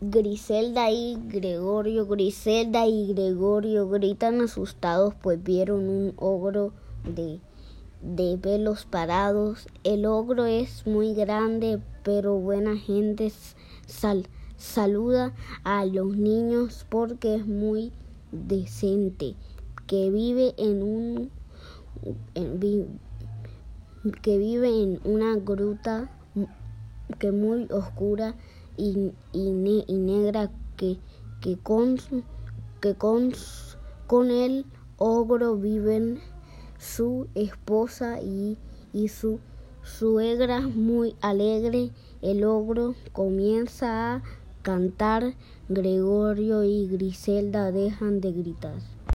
Griselda y Gregorio, Griselda y Gregorio gritan asustados pues vieron un ogro de, de pelos parados. El ogro es muy grande, pero buena gente sal, saluda a los niños porque es muy decente, que vive en un que vive en una gruta que muy oscura y, y, negra que, que, con, que con, con el ogro viven su esposa y, y su suegra muy alegre. El ogro comienza a cantar. Gregorio y Griselda dejan de gritar.